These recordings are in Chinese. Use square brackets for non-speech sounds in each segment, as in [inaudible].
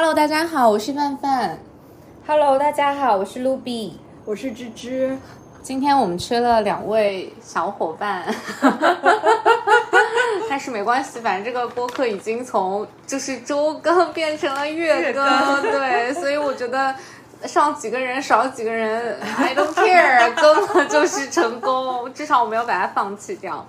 Hello，大家好，我是范范。Hello，大家好，我是 Ruby。我是芝芝，今天我们缺了两位小伙伴，[laughs] 但是没关系，反正这个播客已经从就是周更变成了月更，对，所以我觉得上几个人少几个人，[laughs] I don't care，[laughs] 更了就是成功，至少我没有把它放弃掉。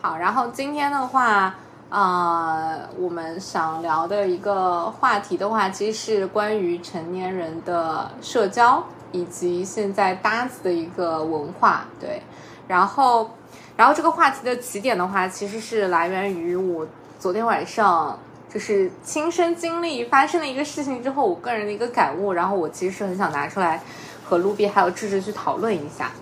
好，然后今天的话。呃，我们想聊的一个话题的话，其实是关于成年人的社交以及现在搭子的一个文化。对，然后，然后这个话题的起点的话，其实是来源于我昨天晚上就是亲身经历发生的一个事情之后，我个人的一个感悟。然后我其实是很想拿出来和卢比还有智智去讨论一下。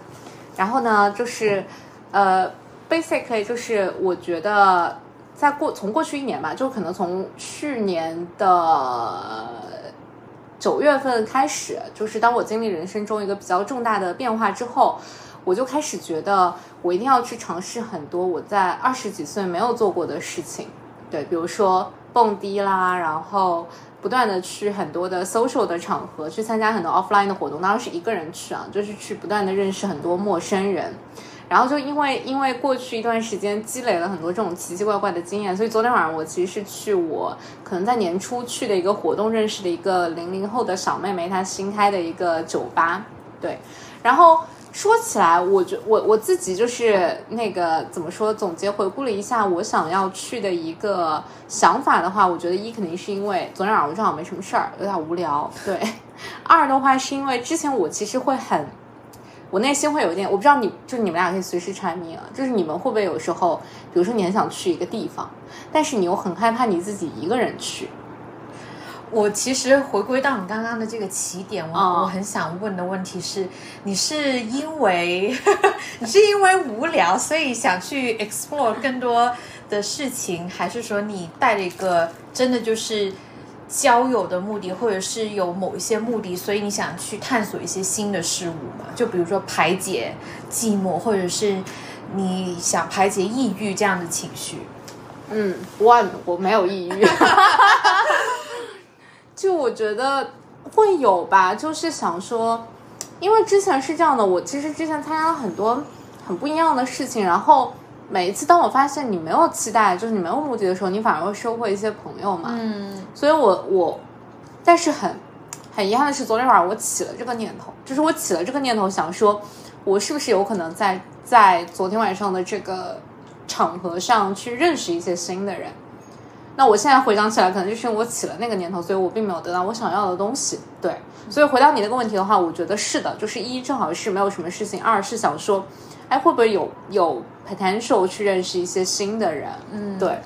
然后呢，就是呃，basically 就是我觉得。在过从过去一年吧，就可能从去年的九月份开始，就是当我经历人生中一个比较重大的变化之后，我就开始觉得我一定要去尝试很多我在二十几岁没有做过的事情。对，比如说蹦迪啦，然后不断的去很多的 social 的场合，去参加很多 offline 的活动，当然是一个人去啊，就是去不断的认识很多陌生人。然后就因为因为过去一段时间积累了很多这种奇奇怪怪的经验，所以昨天晚上我其实是去我可能在年初去的一个活动认识的一个零零后的小妹妹，她新开的一个酒吧。对，然后说起来，我觉我我自己就是那个怎么说，总结回顾了一下我想要去的一个想法的话，我觉得一肯定是因为昨天晚上我正好没什么事儿，有点无聊。对，[laughs] 二的话是因为之前我其实会很。我内心会有一点，我不知道你，就是你们俩可以随时阐明啊。就是你们会不会有时候，比如说你很想去一个地方，但是你又很害怕你自己一个人去。我其实回归到你刚刚的这个起点，我、嗯我很想问的问题是：你是因为 [laughs] 你是因为无聊，所以想去 explore 更多的事情，还是说你带了一个真的就是交友的目的，或者是有某一些目的，所以你想去探索一些新的事物嘛？就比如说排解寂寞，或者是你想排解抑郁这样的情绪。嗯，one 我没有抑郁，[laughs] 就我觉得会有吧，就是想说，因为之前是这样的，我其实之前参加了很多很不一样的事情，然后每一次当我发现你没有期待，就是你没有目的的时候，你反而会收获一些朋友嘛。嗯所以我我，但是很很遗憾的是，昨天晚上我起了这个念头，就是我起了这个念头，想说，我是不是有可能在在昨天晚上的这个场合上去认识一些新的人。那我现在回想起来，可能就是因为我起了那个念头，所以我并没有得到我想要的东西。对，所以回到你那个问题的话，我觉得是的，就是一正好是没有什么事情，二是想说，哎，会不会有有 potential 去认识一些新的人？嗯，对，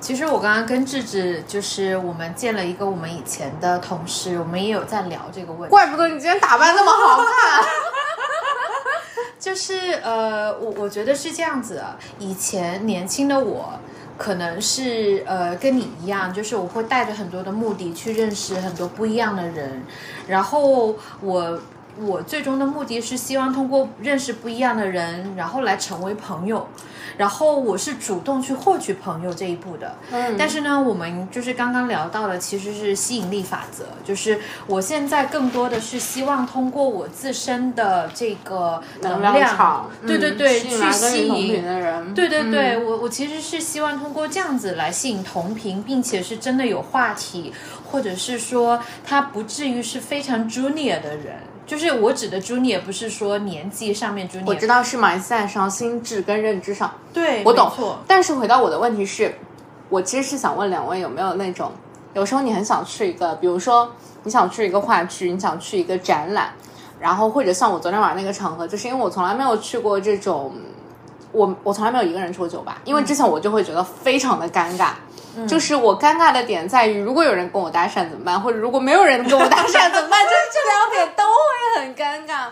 其实我刚刚跟智智，就是我们见了一个我们以前的同事，我们也有在聊这个问题。怪不得你今天打扮那么好看。[laughs] 就是呃，我我觉得是这样子的，以前年轻的我。可能是呃跟你一样，就是我会带着很多的目的去认识很多不一样的人，然后我我最终的目的是希望通过认识不一样的人，然后来成为朋友，然后我是主动去获取朋友这一步的。嗯但是呢，我们就是刚刚聊到的，其实是吸引力法则，就是我现在更多的是希望通过我自身的这个能能量场，对对对，去嗯吸引的人，对对对，嗯我我其实是希望通过这样子来吸引同频，并且是真的有话题，或者是说他不至于是非常 junior 的人。就是我指的 junior 不是说年纪上面 junior，我知道是 mindset 上、心智跟认知上，对，我懂错。但是回到我的问题是，我其实是想问两位有没有那种，有时候你很想去一个，比如说你想去一个话剧，你想去一个展览，然后或者像我昨天晚上那个场合，就是因为我从来没有去过这种，我我从来没有一个人去过酒吧，因为之前我就会觉得非常的尴尬。就是我尴尬的点在于，如果有人跟我搭讪怎么办，或者如果没有人跟我搭讪怎么办？[laughs] 就是这两点都会很尴尬。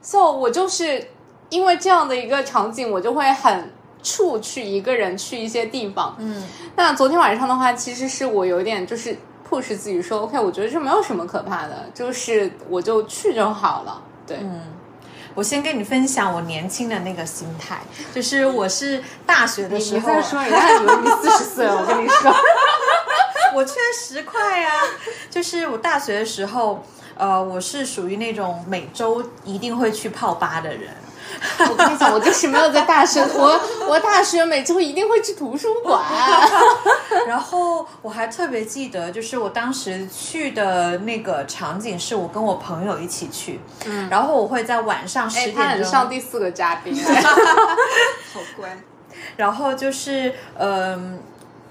So 我就是因为这样的一个场景，我就会很怵去一个人去一些地方。嗯，那昨天晚上的话，其实是我有点就是 push 自己说，OK，我觉得这没有什么可怕的，就是我就去就好了。对，我先跟你分享我年轻的那个心态，就是我是大学的时候，你再说，人家以为你四十岁了，我跟你说。[laughs] 我缺十块啊、就是我大学的时候，呃，我是属于那种每周一定会去泡吧的人。[laughs] 我跟你讲，我就是没有在大学，我我大学每周一定会去图书馆。[laughs] 然后我还特别记得，就是我当时去的那个场景是我跟我朋友一起去，嗯，然后我会在晚上十哎，点他很钟，上第四个嘉宾。[laughs] 好乖。然后就是嗯、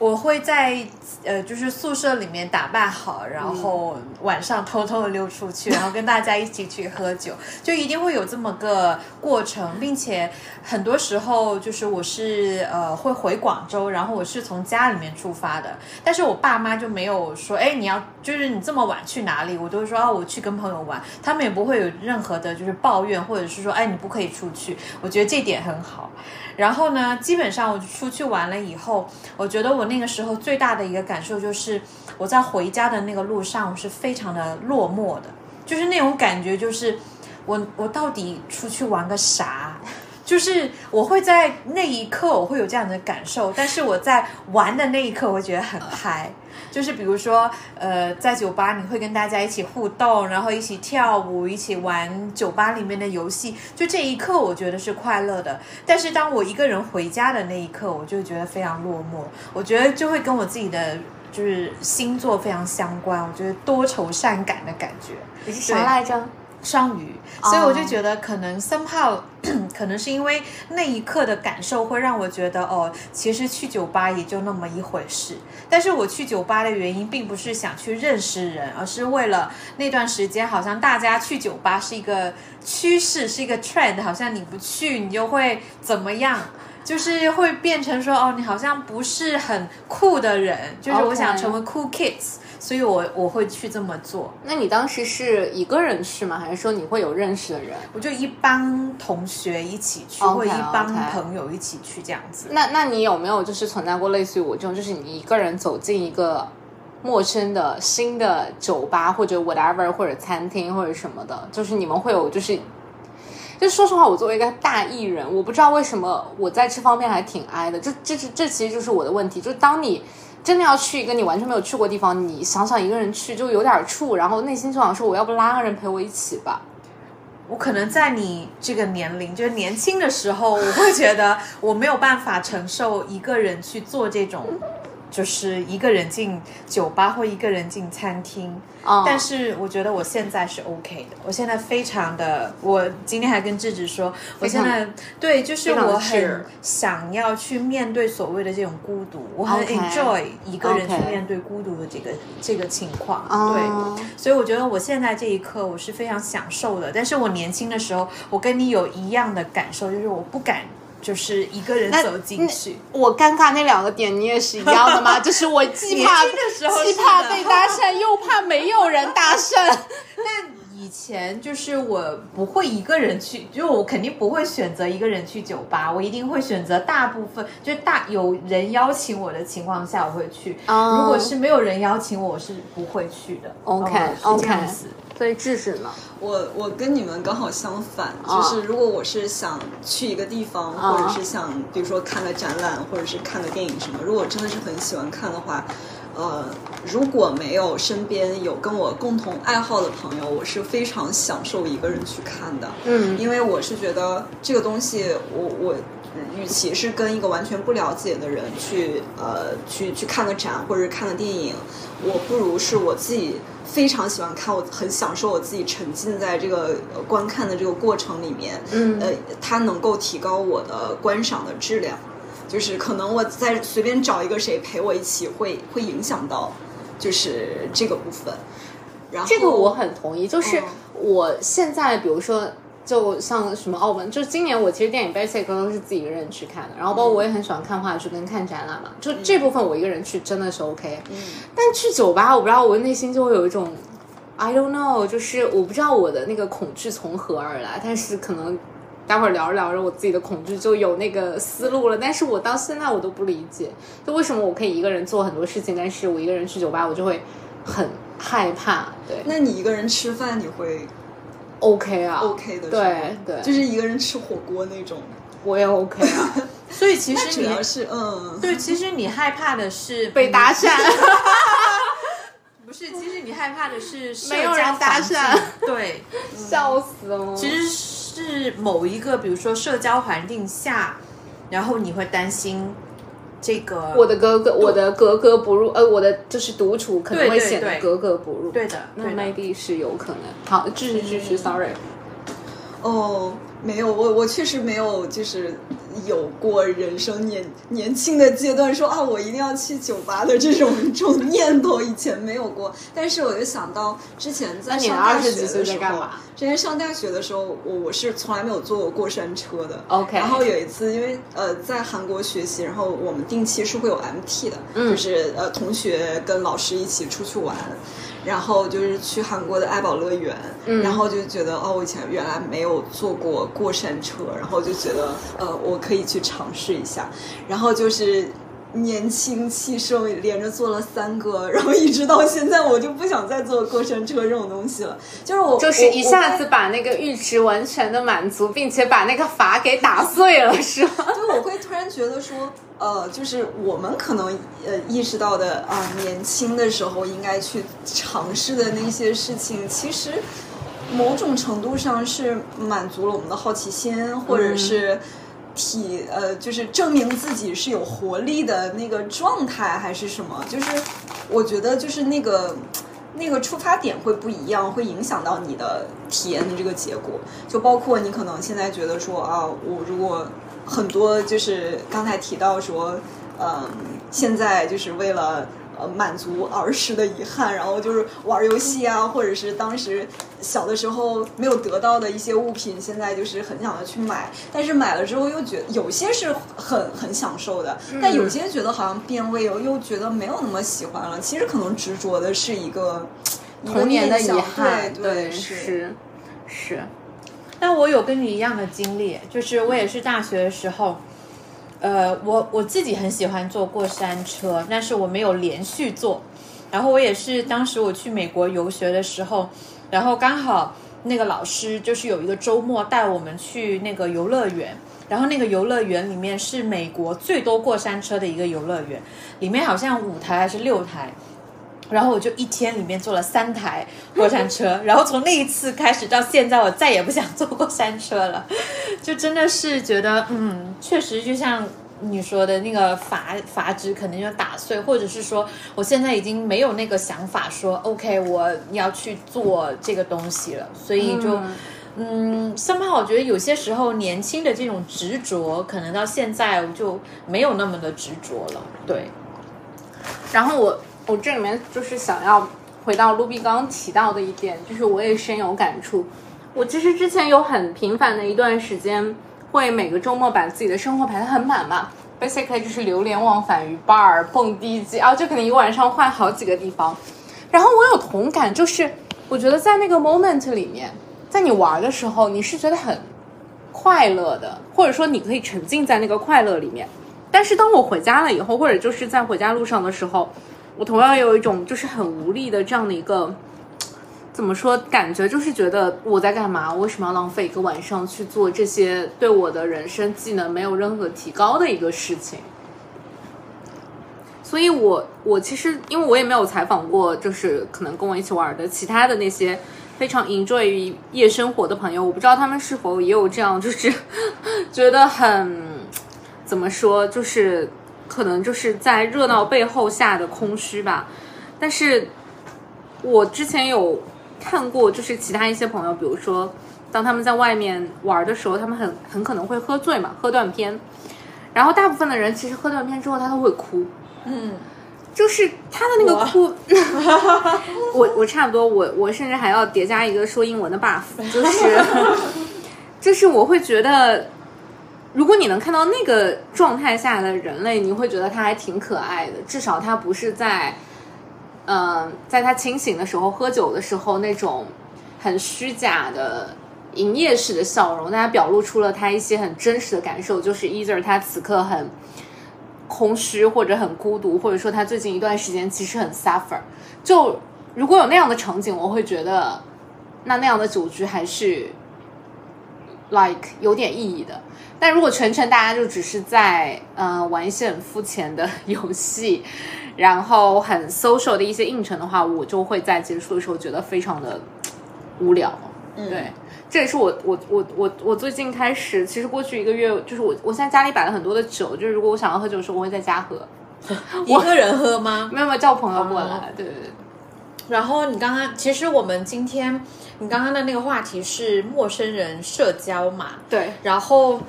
我会在呃就是宿舍里面打扮好，然后晚上偷偷的溜出去，然后跟大家一起去喝酒，就一定会有这么个过程，并且很多时候就是我是呃会回广州，然后我是从家里面出发的，但是我爸妈就没有说，哎，你要就是你这么晚去哪里？我都会说啊，我去跟朋友玩，他们也不会有任何的就是抱怨，或者是说，哎，你不可以出去。我觉得这点很好。然后呢，基本上我出去玩了以后，我觉得我那个时候最大的一个感受就是，我在回家的那个路上，我是非常的落寞的，就是那种感觉，就是我我到底出去玩个啥？就是我会在那一刻我会有这样的感受，但是我在玩的那一刻，我会觉得很嗨。就是比如说，呃，在酒吧你会跟大家一起互动，然后一起跳舞，一起玩酒吧里面的游戏，就这一刻我觉得是快乐的。但是当我一个人回家的那一刻，我就觉得非常落寞。我觉得就会跟我自己的就是星座非常相关，我觉得多愁善感的感觉。你是啥来着？双鱼，所以我就觉得可能 somehow [clears throat] 可能是因为那一刻的感受会让我觉得哦，其实去酒吧也就那么一回事。但是我去酒吧的原因并不是想去认识人，而是为了那段时间好像大家去酒吧是一个趋势，是一个 trend，好像你不去你就会怎么样。就是会变成说哦，你好像不是很酷的人，就是我想成为 cool kids，所以我我会去这么做。那你当时是一个人去吗？还是说你会有认识的人？我就一帮同学一起去或一帮朋友一起去这样子。那那你有没有就是存在过类似于我这种，就是你一个人走进一个陌生的新的酒吧或者 whatever 或者餐厅或者什么的，就是你们会有就是。就说实话，我作为一个大艺人，我不知道为什么我在这方面还挺哀的。这这是这其实就是我的问题。就是当你真的要去一个你完全没有去过地方，你想想一个人去就有点怵，然后内心就想说，我要不拉个人陪我一起吧。我可能在你这个年龄，就是年轻的时候，我会觉得我没有办法承受一个人去做这种，就是一个人进酒吧或一个人进餐厅。嗯但是我觉得我现在是 OK 的，我现在非常的，我今天还跟智智说，我现在对，就是我很想要去面对所谓的这种孤独，我很 enjoy 一个人去面对孤独的这个这个情况，哦。对，所以我觉得我现在这一刻我是非常享受的，但是我年轻的时候，我跟你有一样的感受，就是我不敢就是一个人走进去。我尴尬那两个点，你也是一样的吗？[laughs] 就是我既怕的时候既怕被搭讪，[laughs] 又怕没有人搭讪。但以前就是我不会一个人去，就我肯定不会选择一个人去酒吧，我一定会选择大部分就大有人邀请我的情况下我会去。哦如果是没有人邀请我，我是不会去的。OK，哦是这样 OK 子。所以智智呢？我我跟你们刚好相反，啊就是如果我是想去一个地方，啊或者是想比如说看个展览，或者是看个电影什么，如果真的是很喜欢看的话，呃，如果没有身边有跟我共同爱好的朋友，我是非常享受一个人去看的。嗯因为我是觉得这个东西我，我与其是跟一个完全不了解的人去呃去去看个展或者是看个电影，我不如是我自己非常喜欢看，我很享受我自己沉浸在这个呃观看的这个过程里面，嗯呃，它能够提高我的观赏的质量。就是可能我在随便找一个谁陪我一起会，会影响到就是这个部分。然后这个我很同意，就是嗯我现在比如说。就像什么澳门，就今年我其实电影 basic 都是自己一个人去看的，然后包括我也很喜欢看话剧跟看展览嘛，就这部分我一个人去真的是 OK。但去酒吧，我不知道我内心就会有一种 I don't know，就是我不知道我的那个恐惧从何而来，但是可能待会儿聊着聊着，我自己的恐惧就有那个思路了。但是我到现在我都不理解，就为什么我可以一个人做很多事情，但是我一个人去酒吧，我就会很害怕。对那你一个人吃饭，你会，OK 啊 OK 的对对，就是一个人吃火锅那种。我也 OK 啊，[laughs] 所以其实你主要是嗯，对，其实你害怕的是被搭讪。[laughs] 不是，其实你害害怕的是没有人搭讪，对，[laughs] 笑死了。其实是某一个，比如说社交环境下，然后你会担心这个我的格格，我的格格不入，呃，我的就是独处可能会显得格格不入。对的，那对的。maybe 是有可能。好，继续继续，sorry。哦，没有，我我确实没有，就是有过人生年年轻的阶段说啊，我一定要去酒吧的这种 [laughs] 这种念头，以前没有过。但是我就想到之前在上大学的时候干嘛，之前上大学的时候，我我是从来没有坐过过山车的。OK 然后有一次，因为呃在韩国学习，然后我们定期是会有 MT 的，嗯就是呃同学跟老师一起出去玩。然后就是去韩国的爱宝乐园，嗯。然后就觉得哦，我以前原来没有坐过过山车，然后就觉得呃，我可以去尝试一下，然后就是年轻气盛，连着坐了三个，然后一直到现在，我就不想再坐过山车这种东西了，就是我就是一下子把那个阈值完全的满足，并且把那个阀给打碎了，是吗？就我会突然觉得说，呃，就是我们可能呃意识到的啊、年轻的时候应该去尝试的那些事情，其实某种程度上是满足了我们的好奇心，或者是体呃，就是证明自己是有活力的那个状态，还是什么？就是我觉得就是那个。那个出发点会不一样，会影响到你的体验的这个结果。就包括你可能现在觉得说啊，我如果很多就是刚才提到说，嗯，现在就是为了呃满足儿时的遗憾，然后就是玩游戏啊，或者是当时小的时候没有得到的一些物品，现在就是很想要去买，但是买了之后又觉得有些是很很享受的，但有些觉得好像变味，又又觉得没有那么喜欢了。其实可能执着的是一个。童年的遗憾，对对是是。但我有跟你一样的经历，就是我也是大学的时候，呃，我我自己很喜欢坐过山车，但是我没有连续坐。然后我也是当时我去美国游学的时候，然后刚好那个老师就是有一个周末带我们去那个游乐园，然后那个游乐园里面是美国最多过山车的一个游乐园，里面好像五台还是六台。然后我就一天里面坐了三台过山车，[laughs] 然后从那一次开始到现在，我再也不想坐过山车了，[laughs] 就真的是觉得，嗯，确实就像你说的那个阀阀值可能就打碎，或者是说我现在已经没有那个想法说，OK，我要去做这个东西了，所以就。嗯，生怕我觉得有些时候年轻的这种执着，可能到现在我就没有那么的执着了。对，然后我我这里面就是想要回到卢比刚刚提到的一点，就是我也深有感触。我其实之前有很频繁的一段时间，会每个周末把自己的生活排得很满嘛，basically 就是流连忘返于 bar、蹦迪机啊，就可能一个晚上换好几个地方。然后我有同感，就是我觉得在那个 moment 里面，在你玩的时候，你是觉得很快乐的，或者说你可以沉浸在那个快乐里面。但是当我回家了以后，或者就是在回家路上的时候，我同样有一种就是很无力的这样的一个怎么说感觉，就是觉得我在干嘛？为什么要浪费一个晚上去做这些对我的人生技能没有任何提高的一个事情？所以我我其实因为我也没有采访过，就是可能跟我一起玩的其他的那些非常 enjoy 夜生活的朋友，我不知道他们是否也有这样，就是 [laughs] 觉得很怎么说，就是可能就是在热闹背后下的空虚吧。但是我之前有看过，就是其他一些朋友，比如说当他们在外面玩的时候，他们很很可能会喝醉嘛，喝断片。然后大部分的人其实喝断片之后，他都会哭。嗯，就是他的那个哭，[laughs] 我我差不多，我我甚至还要叠加一个说英文的 buff，就是 [laughs] 就是我会觉得，如果你能看到那个状态下的人类，你会觉得他还挺可爱的，至少他不是在，嗯、在他清醒的时候喝酒的时候那种很虚假的。营业式的笑容，但他表露出了他一些很真实的感受，就是 either 他此刻很空虚或者很孤独，或者说他最近一段时间其实很 suffer。就如果有那样的场景，我会觉得那那样的酒局还是 like 有点意义的。但如果全程大家就只是在呃玩一些很肤浅的 [laughs] 游戏，然后很 social 的一些应酬的话，我就会在结束的时候觉得非常的 [tsk] 无聊。嗯对，这也是我我我我我最近开始，其实过去一个月，就是我我现在家里摆了很多的酒，就是如果我想要喝酒的时候，我会在家喝，[laughs] 一个人喝吗？[laughs] 没有没有叫朋友过来，哦对对对。然后你刚刚，其实我们今天你刚刚的那个话题是陌生人社交嘛？对，然后，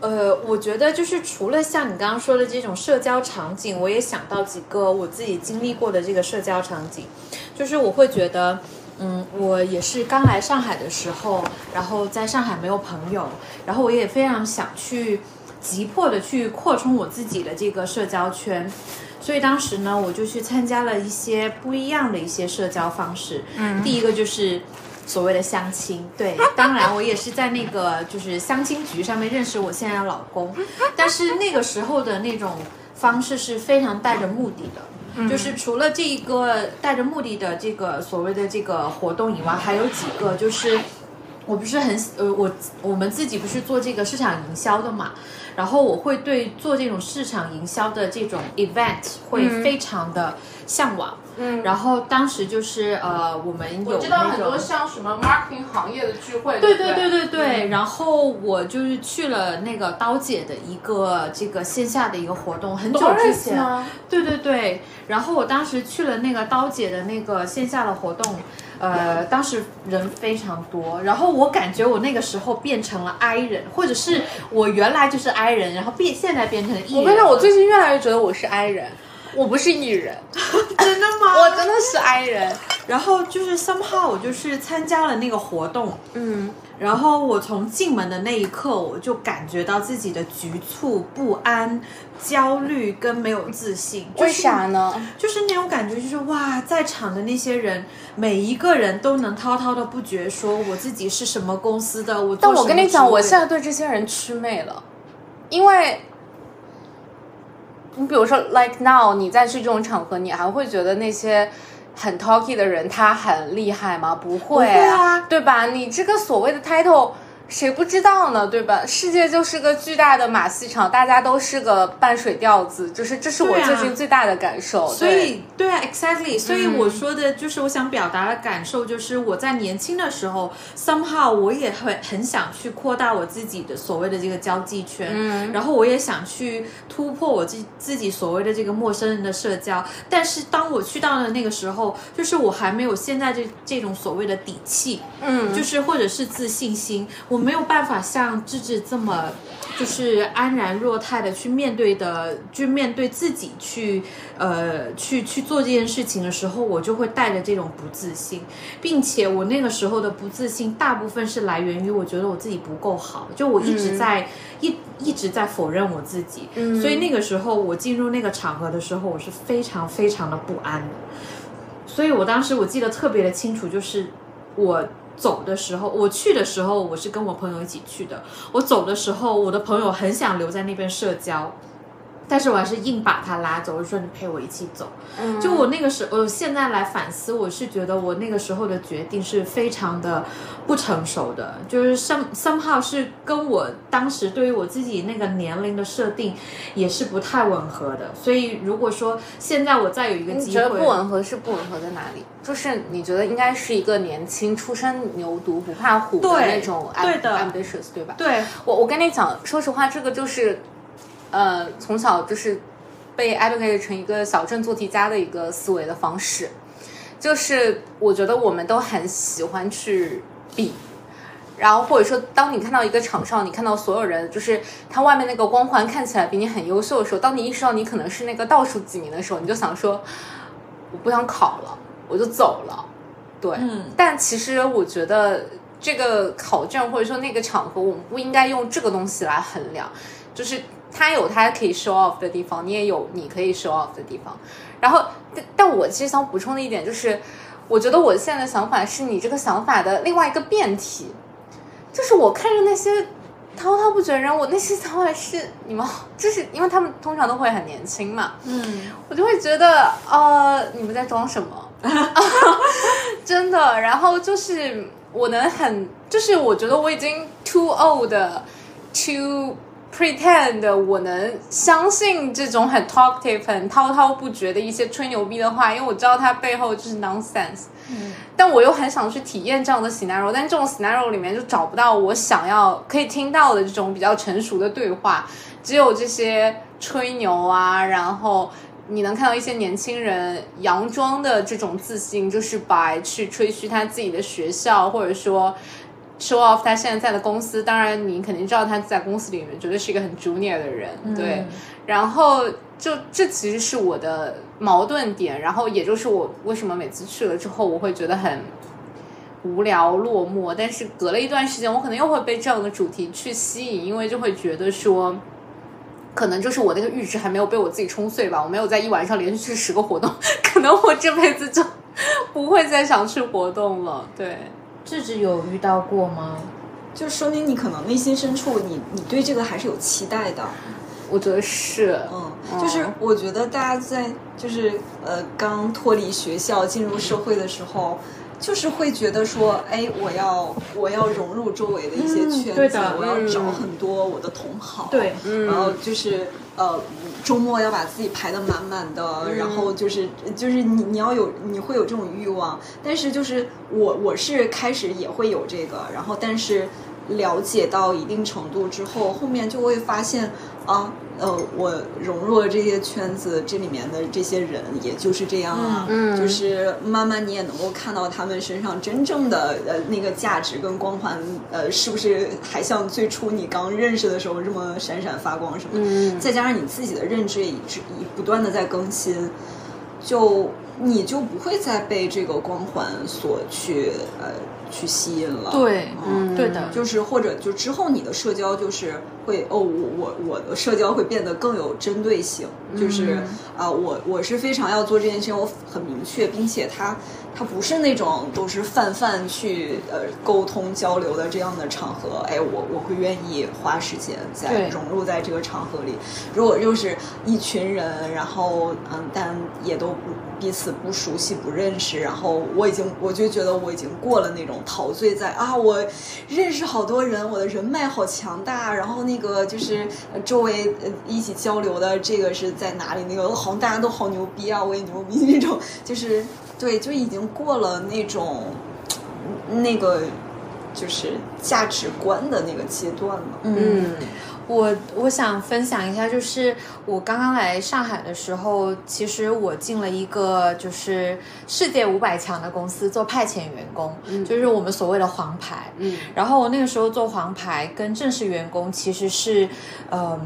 呃，我觉得就是除了像你刚刚说的这种社交场景，我也想到几个我自己经历过的这个社交场景，就是我会觉得。嗯，我也是刚来上海的时候，然后在上海没有朋友，然后我也非常想去急迫的去扩充我自己的这个社交圈，所以当时呢，我就去参加了一些不一样的一些社交方式。嗯，第一个就是所谓的相亲，对，[laughs] 当然我也是在那个就是相亲局上面认识我现在的老公，[laughs] 但是那个时候的那种方式是非常带着目的的。就是除了这一个带着目的的这个所谓的这个活动以外，还有几个就是我不是很呃，我我们自己不是做这个市场营销的嘛，然后我会对做这种市场营销的这种 event 会非常的向往。嗯。然后当时就是呃，我们有我知道很多像什么 marketing 行业的聚会，对对对？对对然后我就是去了那个刀姐的一个这个线下的一个活动，很久之前，对对对，然后我当时去了那个刀姐的那个线下的活动，呃，当时人非常多，然后我感觉我那个时候变成了 I 人，或者是我原来就是 I 人，然后变现在变成 E 人。我跟你讲，我最近越来越觉得我是 I 人，我不是 E 人，[laughs] 真的吗？[laughs] 我真的是 I 人。然后就是 somehow 我就是参加了那个活动，嗯，然后我从进门的那一刻，我就感觉到自己的局促、不安、焦虑跟没有自信。就是为啥呢？就是那种感觉，就是哇，在场的那些人，每一个人都能滔滔的不绝说我自己是什么公司的，我但我跟你讲，我现在对这些人祛魅了，因为，你比如说，like now，你再去这种场合，你还会觉得那些很 talky 的人他很厉害吗？不会会啊对吧？你这个所谓的 title。谁不知道呢？对吧？世界就是个巨大的马戏场，大家都是个半水调子，就是这是我最近最大的感受。所以，对啊，exactly。所以我说的就是我想表达的感受，就是我在年轻的时候，somehow 我也会很想去扩大我自己的所谓的这个交际圈，嗯然后我也想去突破我自自己所谓的这个陌生人的社交。但是当我去到了那个时候，就是我还没有现在这这种所谓的底气，嗯，就是或者是自信心，我没有办法像智智这么就是安然若泰的去面对的，去面对自己去呃去去做这件事情的时候，我就会带着这种不自信，并且我那个时候的不自信，大部分是来源于我觉得我自己不够好，就我一直在、一一直在否认我自己，嗯。所以那个时候我进入那个场合的时候，我是非常非常的不安的。所以我当时我记得特别的清楚，就是我走的时候，我去的时候我是跟我朋友一起去的，我走的时候，我的朋友很想留在那边社交。但是我还是硬把他拉走，我说你陪我一起走。嗯就我那个时候，我现在来反思，我是觉得我那个时候的决定是非常的不成熟的，就是 some somehow 是跟我当时对于我自己那个年龄的设定也是不太吻合的。所以如果说现在我再有一个机会，你觉得不吻合是不吻合在哪里？就是你觉得应该是一个年轻、初生牛犊不怕虎的那种对的 ambitious，对吧？对我我跟你讲，说实话，这个就是，呃，从小就是被 educated 成一个小镇做题家的一个思维的方式，就是我觉得我们都很喜欢去比。然后或者说，当你看到一个场上，你看到所有人，就是他外面那个光环看起来比你很优秀的时候，当你意识到你可能是那个倒数几名的时候，你就想说，我不想考了，我就走了。对，嗯但其实我觉得这个考卷或者说那个场合，我们不应该用这个东西来衡量，就是它有他可以 show off 的地方，你也有你可以 show off 的地方。然后，但但我其实想补充的一点就是，我觉得我现在的想法是你这个想法的另外一个变体，就是我看着那些。滔滔不绝的人，我那些想法是你们，就是因为他们通常都会很年轻嘛，嗯，我就会觉得，呃，你们在装什么？[laughs] 真的。然后就是我能很，就是我觉得我已经 too old to pretend 我能相信这种很 talkative、很滔滔不绝的一些吹牛逼的话，因为我知道它背后就是 nonsense。嗯，但我又很想去体验这样的 scenario，但这种 scenario 里面就找不到我想要可以听到的这种比较成熟的对话，只有这些吹牛啊，然后你能看到一些年轻人佯装的这种自信，就是白去吹嘘他自己的学校，或者说。Show off 他现在在的公司，当然你肯定知道他在公司里面绝对是一个很 junior 的人，对。然后就这其实是我的矛盾点，然后也就是我为什么每次去了之后我会觉得很无聊落寞，但是隔了一段时间，我可能又会被这样的主题去吸引，因为就会觉得说，可能就是我那个阈值还没有被我自己冲碎吧，我没有在一晚上连续去十个活动，可能我这辈子就不会再想去活动了，对。智智有遇到过吗？就说明你可能内心深处，你你对这个还是有期待的。我觉得是，嗯，就是我觉得大家在就是呃刚脱离学校进入社会的时候，就是会觉得说，哎，我要我要融入周围的一些圈子，我要找很多我的同好，对，然后就是呃。周末要把自己排的满满的，然后就是就是你你要有你会有这种欲望，但是就是我我是开始也会有这个，然后但是了解到一定程度之后，后面就会发现啊。呃，我融入了这些圈子，这里面的这些人，也就是这样啊，就是慢慢你也能够看到他们身上真正的呃那个价值跟光环，呃，是不是还像最初你刚认识的时候这么闪闪发光什么？嗯，再加上你自己的认知也一直不断的在更新，就你就不会再被这个光环所去呃。去吸引了，对，嗯，对的，就是或者就之后你的社交就是会哦，我我我的社交会变得更有针对性，就是啊，我我是非常要做这件事情，我很明确，并且他他不是那种都是泛泛去呃沟通交流的这样的场合，哎，我我会愿意花时间在融入在这个场合里。如果又是一群人，然后嗯，但也都不彼此不熟悉不认识，然后我已经我就觉得我已经过了那种。陶醉在啊，我认识好多人，我的人脉好强大。然后那那个就是周围一起交流的这个是在哪里？那个好像大家都好牛逼啊，我也牛逼 [laughs] 那种。就是对，就已经过了那种那个就是价值观的那个阶段了。嗯。我我想分享一下，就是我刚刚来上海的时候，其实我进了一个就是世界五百强的公司做派遣员工，就是我们所谓的黄牌。嗯，然后我那个时候做黄牌跟正式员工其实是，嗯。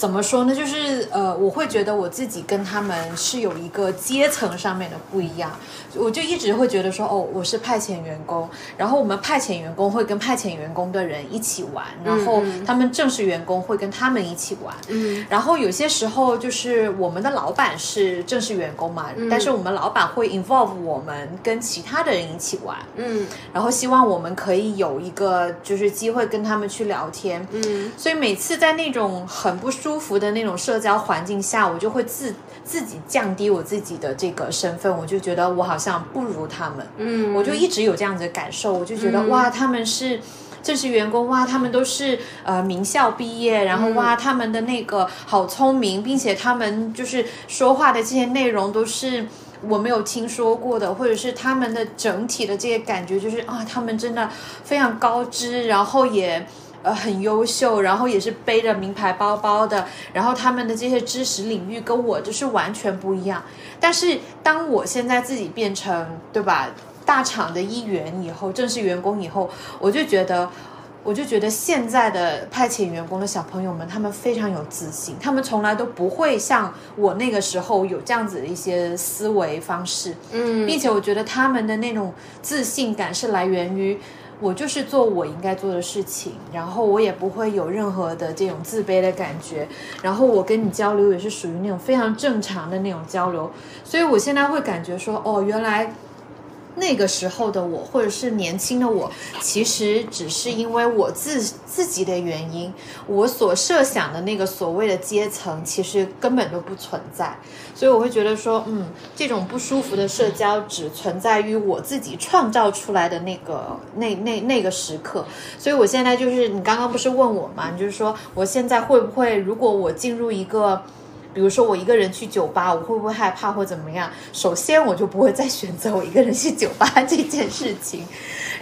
怎么说呢？就是呃，我会觉得我自己跟他们是有一个阶层上面的不一样。我就一直会觉得说，哦，我是派遣员工，然后我们派遣员工会跟派遣员工的人一起玩，然后他们正式员工会跟他们一起玩。嗯。然后有些时候就是我们的老板是正式员工嘛，但是我们老板会 involve 我们跟其他的人一起玩。嗯。然后希望我们可以有一个就是机会跟他们去聊天。嗯。所以每次在那种很不舒。舒服的那种社交环境下，我就会自自己降低我自己的这个身份，我就觉得我好像不如他们。嗯，我就一直有这样子的感受，我就觉得哇，他们是正式员工，哇，他们都是呃名校毕业，然后哇，他们的那个好聪明，并且他们就是说话的这些内容都是我没有听说过的，或者是他们的整体的这些感觉就是啊，他们真的非常高知，然后也。呃，很优秀，然后也是背着名牌包包的，然后他们的这些知识领域跟我就是完全不一样。但是当我现在自己变成对吧大厂的一员以后，正式员工以后，我就觉得，我就觉得现在的派遣员工的小朋友们，他们非常有自信，他们从来都不会像我那个时候有这样子的一些思维方式，嗯，并且我觉得他们的那种自信感是来源于。我就是做我应该做的事情，然后我也不会有任何的这种自卑的感觉，然后我跟你交流也是属于那种非常正常的那种交流，所以我现在会感觉说，哦，原来那个时候的我，或者是年轻的我，其实只是因为我自自己的原因，我所设想的那个所谓的阶层，其实根本都不存在。所以我会觉得说，嗯，这种不舒服的社交只存在于我自己创造出来的那个那那那个时刻。所以我现在就是，你刚刚不是问我吗？就是说，我现在会不会，如果我进入一个。比如说我一个人去酒吧，我会不会害怕或怎么样？首先我就不会再选择我一个人去酒吧这件事情。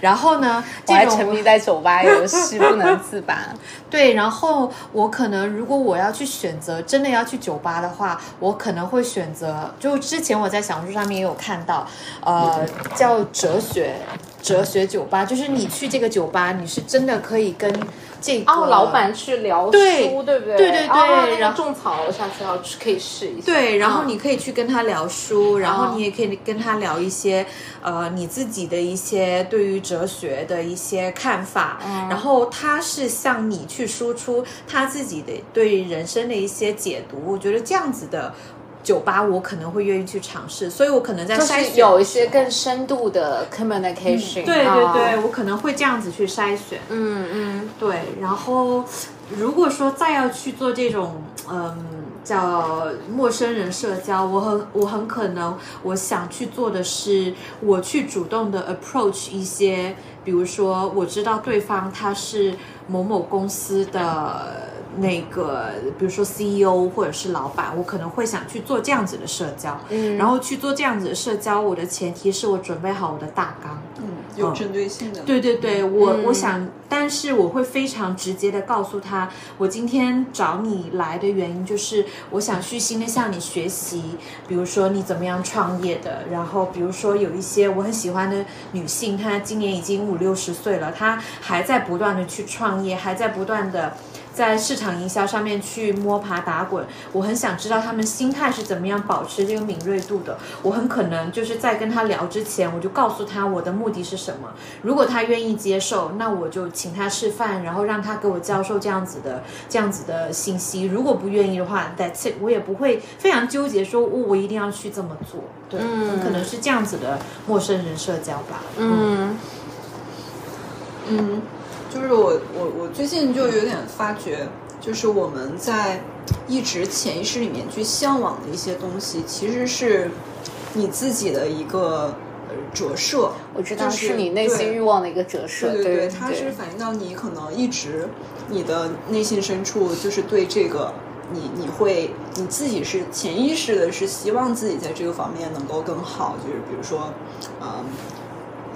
然后呢，[laughs] 我还沉迷在酒吧游戏不能自拔。[laughs] 对，然后我可能如果我要去选择真的要去酒吧的话，我可能会选择就之前我在小红书上面也有看到，呃，叫哲学哲学酒吧，就是你去这个酒吧，你是真的可以跟。这个老板去聊书，对不对？对对对，然后种草，我下次要去可以试一下。对，然后你可以去跟他聊书，然后你也可以跟他聊一些呃你自己的一些对于哲学的一些看法，然后他是向你去输出他自己的对人生的一些解读。我觉得这样子的。酒吧我可能会愿意去尝试，所以我可能在筛选有一些更深度的 communication。对对对，我可能会这样子去筛选。嗯嗯，对。然后如果说再要去做这种嗯叫陌生人社交，我很我很可能我想去做的是，我去主动的 approach 一些，比如说我知道对方他是某某公司的。那个，比如说 CEO 或者是老板，我可能会想去做这样子的社交，嗯，然后去做这样子的社交，我的前提是我准备好我的大纲，嗯，有针对性的，对对对，我我想，但是我会非常直接的告诉他，我今天找你来的原因就是我想虚心的向你学习，比如说你怎么样创业的，然后比如说有一些我很喜欢的女性，她今年已经五六十岁了，她还在不断的去创业，还在不断的。在市场营销上面去摸爬打滚，我很想知道他们心态是怎么样保持这个敏锐度的。我很可能就是在跟他聊之前，我就告诉他我的目的是什么。如果他愿意接受，那我就请他示范，然后让他给我教授这样子的这样子的信息。如果不愿意的话，That's it，我也不会非常纠结说，我我一定要去这么做。对，很可能是这样子的陌生人社交吧。嗯嗯。就是我我我最近就有点发觉，就是我们在一直潜意识里面去向往的一些东西，其实是你自己的一个折射。我知道是你内心欲望的一个折射，对对对，它是反映到你可能一直你的内心深处，就是对这个你你会你自己是潜意识的是希望自己在这个方面能够更好，就是比如说，嗯，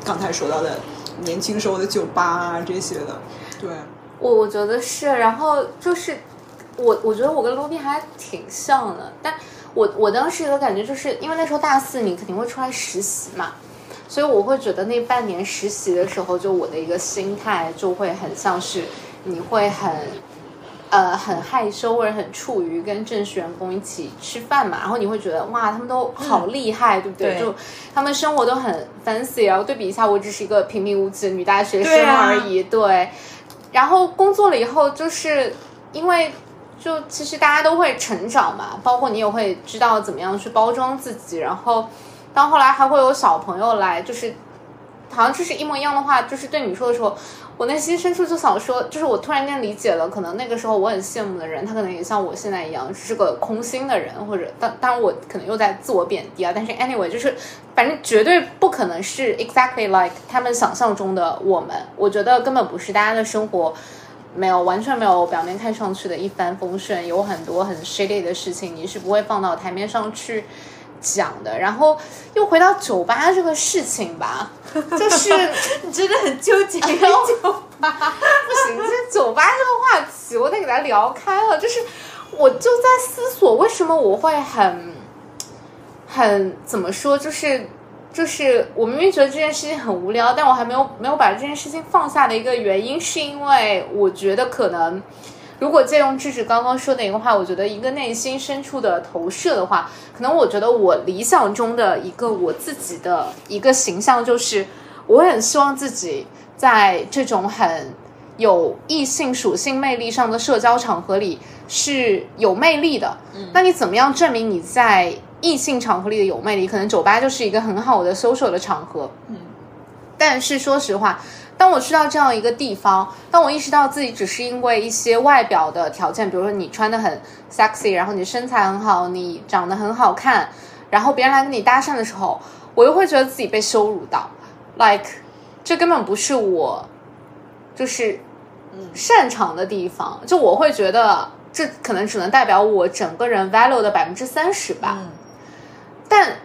刚才说到的。年轻时候的酒吧啊，这些的，对我我觉得是，然后就是我我觉得我跟卢比还挺像的，但我我当时的感觉就是因为那时候大四你肯定会出来实习嘛，所以我会觉得那半年实习的时候，就我的一个心态就会很像是你会很。呃，很害羞或者很处于跟正式员工一起吃饭嘛，然后你会觉得哇，他们都好厉害，对不对？就他们生活都很 fancy，然后对比一下，我只是一个平平无奇的女大学生而已。对，然后工作了以后，就是因为就其实大家都会成长嘛，包括你也会知道怎么样去包装自己，然后到后来还会有小朋友来，就是好像就是一模一样的话，就是对你说的时候。我内心深处就想说，就是我突然间理解了，可能那个时候我很羡慕的人，他可能也像我现在一样是个空心的人，或者当当然我可能又在自我贬低啊。但是 anyway，就是反正绝对不可能是 exactly like 他们想象中的我们。我觉得根本不是，大家的生活没有完全没有表面看上去的一帆风顺，有很多很 shady 的事情，你是不会放到台面上去。讲的，然后又回到酒吧这个事情吧，[laughs] 就是你真的很纠结。酒吧 [laughs] 不行，这酒吧这个话题我得给他聊开了。就是我就在思索，为什么我会很很怎么说？就是就是我明明觉得这件事情很无聊，但我还没有没有把这件事情放下的一个原因，是因为我觉得可能。如果借用智智刚刚说的一个话，我觉得一个内心深处的投射的话，可能我觉得我理想中的一个我自己的一个形象，就是我很希望自己在这种很有异性属性魅力上的社交场合里是有魅力的。嗯那你怎么样证明你在异性场合里的有魅力，可能酒吧就是一个很好的 social 的场合。嗯，但是说实话，当我去到这样一个地方，当我意识到自己只是因为一些外表的条件，比如说你穿的很 sexy，然后你身材很好，你长得很好看，然后别人来跟你搭讪的时候，我又会觉得自己被羞辱到，like 这根本不是我，就是擅长的地方，就我会觉得这可能只能代表我整个人 value 的百分之三十吧。但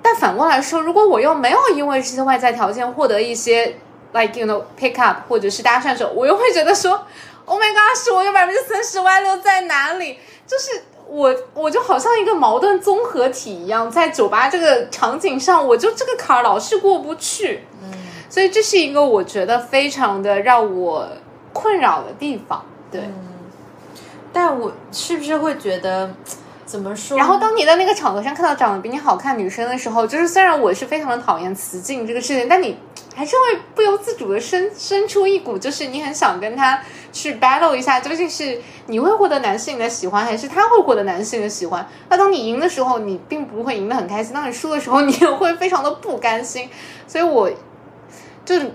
但反过来说，如果我又没有因为这些外在条件获得一些 like you know pick up 或者是搭讪的时候，我又会觉得说，Oh my god，是我有百分之三十 value 在哪里？就是我我就好像一个矛盾综合体一样，在酒吧这个场景上，我就这个坎儿老是过不去。嗯，所以这是一个我觉得非常的让我困扰的地方。对，但我是不是会觉得？怎么说？然后当你在那个场合上看到长得比你好看女生的时候，就是虽然我是非常的讨厌雌竞这个事情，但你还是会不由自主的生生出一股，就是你很想跟他去 battle 一下，究竟是你会获得男性的喜欢，还是他会获得男性的喜欢？那当你赢的时候，你并不会赢得很开心；当你输的时候，你也会非常的不甘心。所以我就就。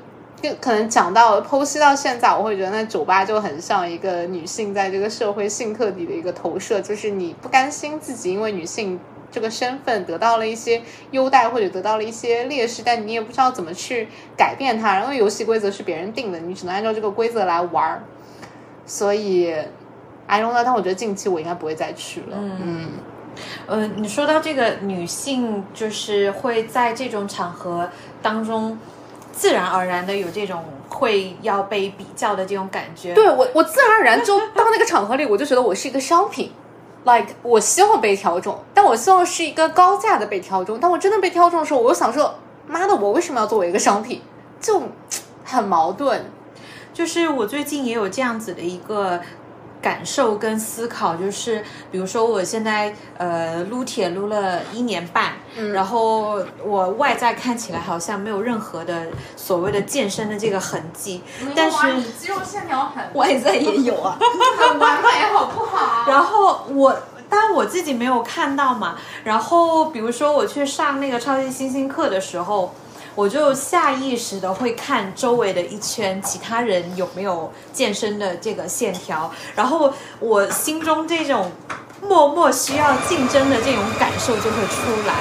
可能讲到剖析到现在，我会觉得那酒吧就很像一个女性在这个社会性客体的一个投射，就是你不甘心自己因为女性这个身份得到了一些优待或者得到了一些劣势，但你也不知道怎么去改变它，然后游戏规则是别人定的，你只能按照这个规则来玩儿。所以，I don't know，但我觉得近期我应该不会再去了。嗯，呃，你说到这个女性，就是会在这种场合当中。自然而然的有这种会要被比较的这种感觉，对我，我自然而然就到那个场合里，我就觉得我是一个商品，like 我希望被挑中，但我希望是一个高价的被挑中。当我真的被挑中的时候，我又想说，妈的，我为什么要作为一个商品？就很矛盾。就是我最近也有这样子的一个。感受跟思考，就是比如说，我现在呃撸铁撸了一年半，然后我外在看起来好像没有任何的所谓的健身的这个痕迹，但是你肌肉线条很外在也有啊，[laughs] 很完美，好不好？[laughs] 然后我，当然我自己没有看到嘛。然后比如说我去上那个超级星星课的时候。我就下意识的会看周围的一圈其他人有没有健身的这个线条，然后我心中这种默默需要竞争的这种感受就会出来，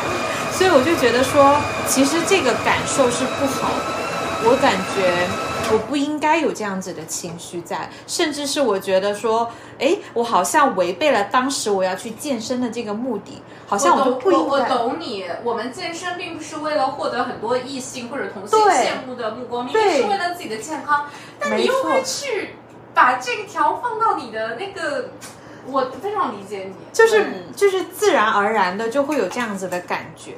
所以我就觉得说，其实这个感受是不好的，我感觉。我不应该有这样子的情绪在，甚至是我觉得说，哎，我好像违背了当时我要去健身的这个目的，好像我就不应该。我懂你，我们健身并不是为了获得很多异性或者同性羡慕的目光，明明是为了自己的健康，但你又会去把这条放到你的那个，我非常理解你，就是就是自然而然的就会有这样子的感觉，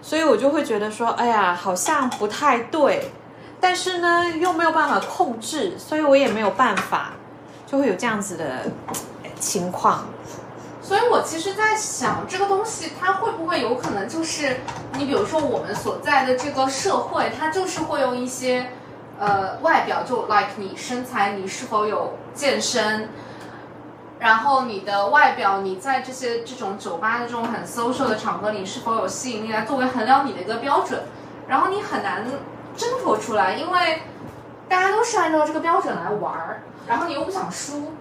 所以我就会觉得说，哎呀，好像不太对。但是呢，又没有办法控制，所以我也没有办法，就会有这样子的情况。所以我其实，在想这个东西，它会不会有可能就是，你比如说我们所在的这个社会，它就是会用一些呃外表，就 like 你身材，你是否有健身，然后你的外表，你在这些这种酒吧的这种很 social 的场合里是否有吸引力，来作为衡量你的一个标准，然后你很难。挣脱出来，因为大家都是按照这个标准来玩儿，然后你又不想输，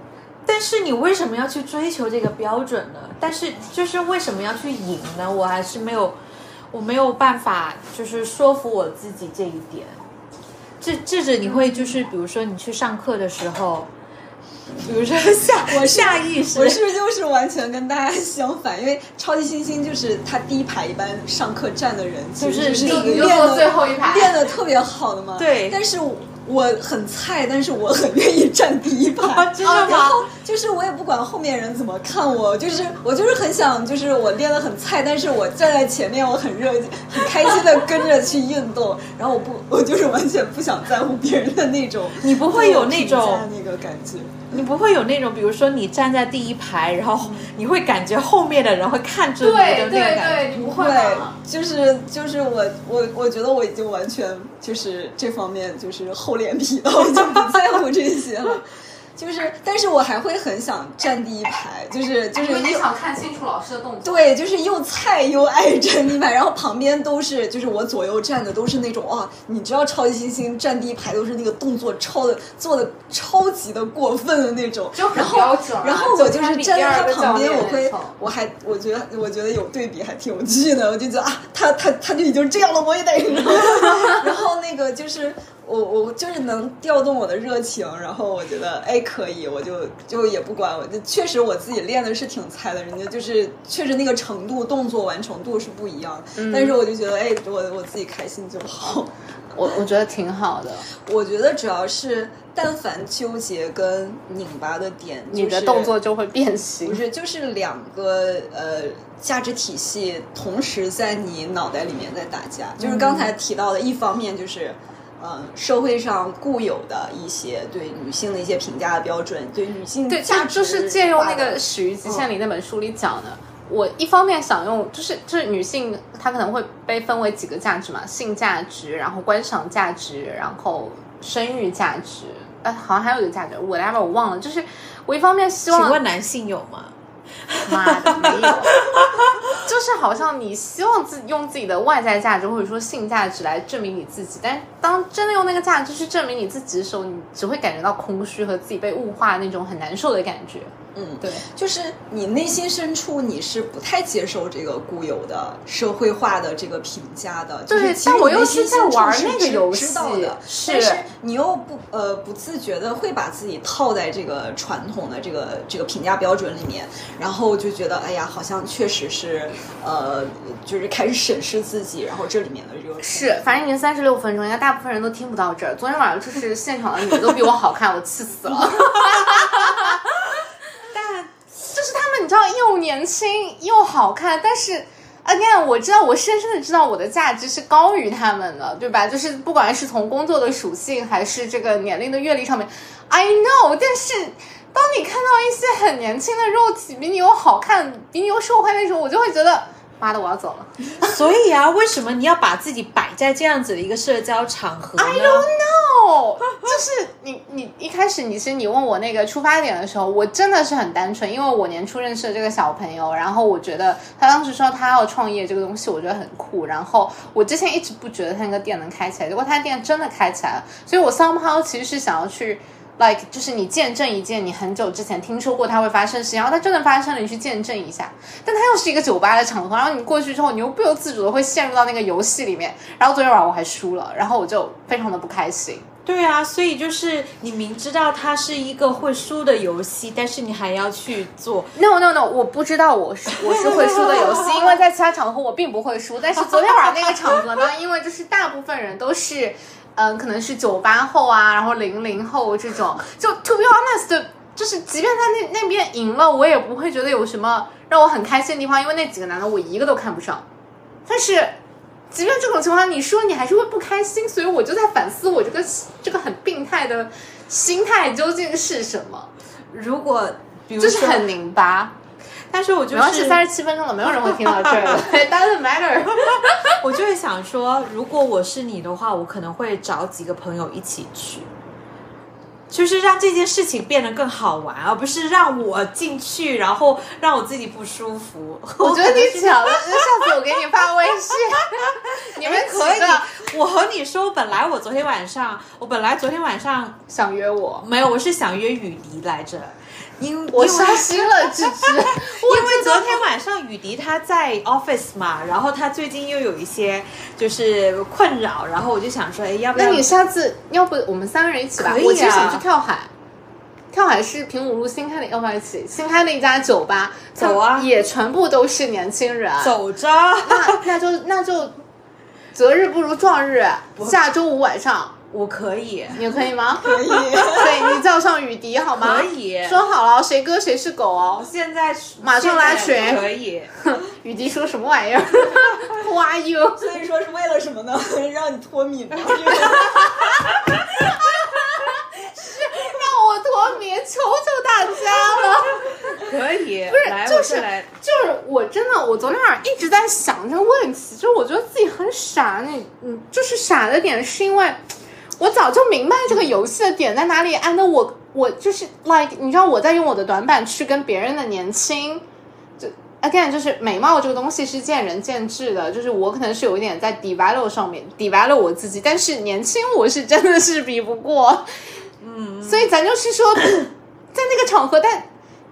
但是你为什么要去追求这个标准呢？但是就是为什么要去赢呢？我还是没有，[laughs] 我没有办法，就是说服我自己这一点。这这是你会就是比如说你去上课的时候。比如说下我下意识，我是不是就是完全跟大家 [laughs] 相反？因为超级星星就是他第一排一般上课站的人，就是是一个练的最后一排，练的特别好的嘛。对，但是。我很菜，但是我很愿意站第一排，[laughs] 真的吗？就是我也不管后面人怎么看我，就是我就是很想，就是我练的很菜，但是我站在前面，我很热，很开心的跟着去运动，然后我不，我就是完全不想在乎别人的那种，你不会有那种那个感觉。你不会有那种，比如说你站在第一排，然后你会感觉后面的人会看着你的那种感觉，不会，就是就是我我我觉得我已经完全就是这方面就是厚脸皮了，我就不在乎这些了。就是，但是我还会很想站第一排，就是就是你想看清楚老师的动作。对，就是又菜又爱站第一排，然后旁边都是就是我左右站的都是那种啊，你知道超级星星站第一排都是那个动作超的做的超级的过分的那种，就很然后标准啊然后我就是站在他旁边，我会我还我觉得我觉得有对比还挺有趣的，我就觉得啊，他他他就已经这样了，我也得，[laughs] 然后那个就是。我我就是能调动我的热情，然后我觉得哎可以，我就就也不管，我就确实我自己练的是挺菜的，人家就是确实那个程度动作完成度是不一样的，但是我就觉得哎我我自己开心就好。我我觉得挺好的。[laughs] 我觉得主要是但凡纠结跟拧巴的点，你的动作就会变形。不是，就是两个呃价值体系同时在你脑袋里面在打架。就是刚才提到的，一方面就是。呃，社会上固有的一些对女性的一些评价的标准，对女性对，价值就就是借用那个《始于极限》里那本书里讲的。我一方面想用，就是就是女性她可能会被分为几个价值嘛，性价值，然后观赏价值，然后生育价值，呃，好像还有一个价值，whatever 我忘了。就是我一方面希望请问男性有吗？[laughs] 妈的，没有，就是好像你希望自用自己的外在价值或者说性价值来证明你自己，但当真的用那个价值去证明你自己的时候，你只会感觉到空虚和自己被物化那种很难受的感觉。嗯，对，就是你内心深处你是不太接受这个固有的社会化的这个评价的，就是对其实但我又是在玩那个游戏知道的，是但是你又不呃不自觉的会把自己套在这个传统的这个这个评价标准里面，然后就觉得哎呀，好像确实是呃，就是开始审视自己，然后这里面的这个是，反正已经三十六分钟，应该大部分人都听不到这儿。昨天晚上就是现场的女的都比我好看，我气死了。[laughs] 是他们，你知道又年轻又好看，但是 again，我知道我深深的知道我的价值是高于他们的，对吧？就是不管是从工作的属性还是这个年龄的阅历上面，I know，但是。当你看到一些很年轻的肉体比你又好看、比你又受欢迎的时候，我就会觉得，妈的，我要走了。[laughs] 所以啊，为什么你要把自己摆在这样子的一个社交场合呢 I don't know，就是你你一开始你是你问我那个出发点的时候，我真的是很单纯，因为我年初认识的这个小朋友，然后我觉得他当时说他要创业这个东西，我觉得很酷，然后我之前一直不觉得他那个店能开起来，结果他店真的开起来了，所以我 somehow 其实是想要去。Like 就是你见证一件你很久之前听说过它会发生的事情，然后它真的发生了，你去见证一下。但它又是一个酒吧的场合，然后你过去之后，你又不由自主的会陷入到那个游戏里面。然后昨天晚上我还输了，然后我就非常的不开心。对啊，所以就是你明知道它是一个会输的游戏，但是你还要去做。No no no，我不知道我是我是会输的游戏，因为在其他场合我并不会输。但是昨天晚上那个场合呢，因为就是大部分人都是。嗯，可能是九八后啊，然后零零后这种，就 to be honest，就是即便他那那边赢了，我也不会觉得有什么让我很开心的地方，因为那几个男的我一个都看不上。但是，即便这种情况，你说你还是会不开心，所以我就在反思我这个这个很病态的心态究竟是什么，如果比如说就是很拧巴。但是我就是三十七分钟了，没有人会听到这儿的，[laughs] [laughs] doesn't matter。[laughs] 我就会想说，如果我是你的话，我可能会找几个朋友一起去，就是让这件事情变得更好玩，而不是让我进去，然后让我自己不舒服。我觉得你巧了，那下次我给你发微信，你们可以。我和你说，本来我昨天晚上，我本来昨天晚上想约我，没有，我是想约雨迪来着，因我伤心了，芝芝。[laughs] 因为昨天晚上雨迪他在 office 嘛，然后他最近又有一些就是困扰，然后我就想说，哎，要不要？那你下次要不我们三个人一起吧？可以啊我其实想去跳海。跳海是平五路新开的，要不要一起？新开的一家酒吧，走啊也全部都是年轻人。走着？那那就那就择日不如撞日，下周五晚上我可以，你可以吗？[laughs] 可以。对你叫上雨迪好吗？可以说好了，谁哥谁是狗哦。现在马上拉群可以。[laughs] 雨迪说什么玩意儿？Who are you？所以说是为了什么呢？[laughs] 让你脱敏吗？让我脱敏，求求大家了！可以，不是，就是。就是我真的，我昨天晚上一直在想这个问题，就是我觉得自己很傻，你你就是傻的点是因为我早就明白这个游戏的点在哪里。啊，那我我就是 like，你知道我在用我的短板去跟别人的年轻，就 again 就是美貌这个东西是见仁见智的，就是我可能是有一点在 develop 上面 develop 我自己，但是年轻我是真的是比不过。嗯，所以咱就是说，[coughs] 在那个场合，但。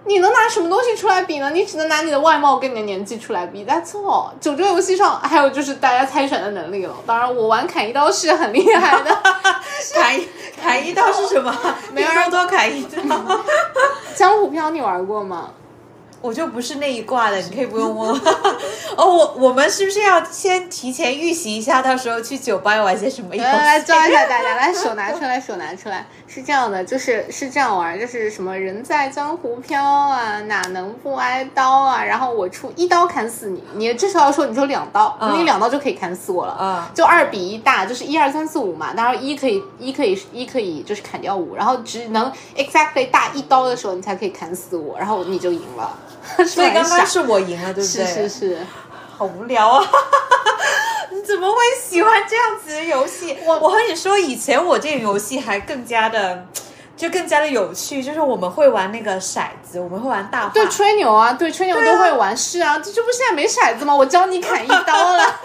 你能拿什么东西出来比呢？你只能拿你的外貌跟你的年纪出来比。That's all。九州游戏上还有就是大家猜拳的能力了。当然，我玩砍一刀是很厉害的。砍一砍一刀是什么？[laughs] 没人多砍一刀。江湖飘你玩过吗？我就不是那一挂的，你可以不用问。[laughs] 哦，我我们是不是要先提前预习一下，到时候去酒吧要玩些什么？来来教一下大家，来手拿出来，手拿出来。是这样的，就是是这样玩，就是什么人在江湖飘啊，哪能不挨刀啊？然后我出一刀砍死你，你至少要说你说两刀，你两刀就可以砍死我了。嗯，就二比一大，就是一二三四五嘛。当然一可以一可以一可以就是砍掉五，然后只能 exactly 大一刀的时候，你才可以砍死我，然后你就赢了。[laughs] 所以刚刚是我赢了，对不对？是是是，好无聊啊！你怎么会喜欢这样子的游戏？我我和你说，以前我这个游戏还更加的，就更加的有趣。就是我们会玩那个骰子，我们会玩大对吹牛啊，对吹牛都会玩。是啊，这这不现在没骰子吗？我教你砍一刀了。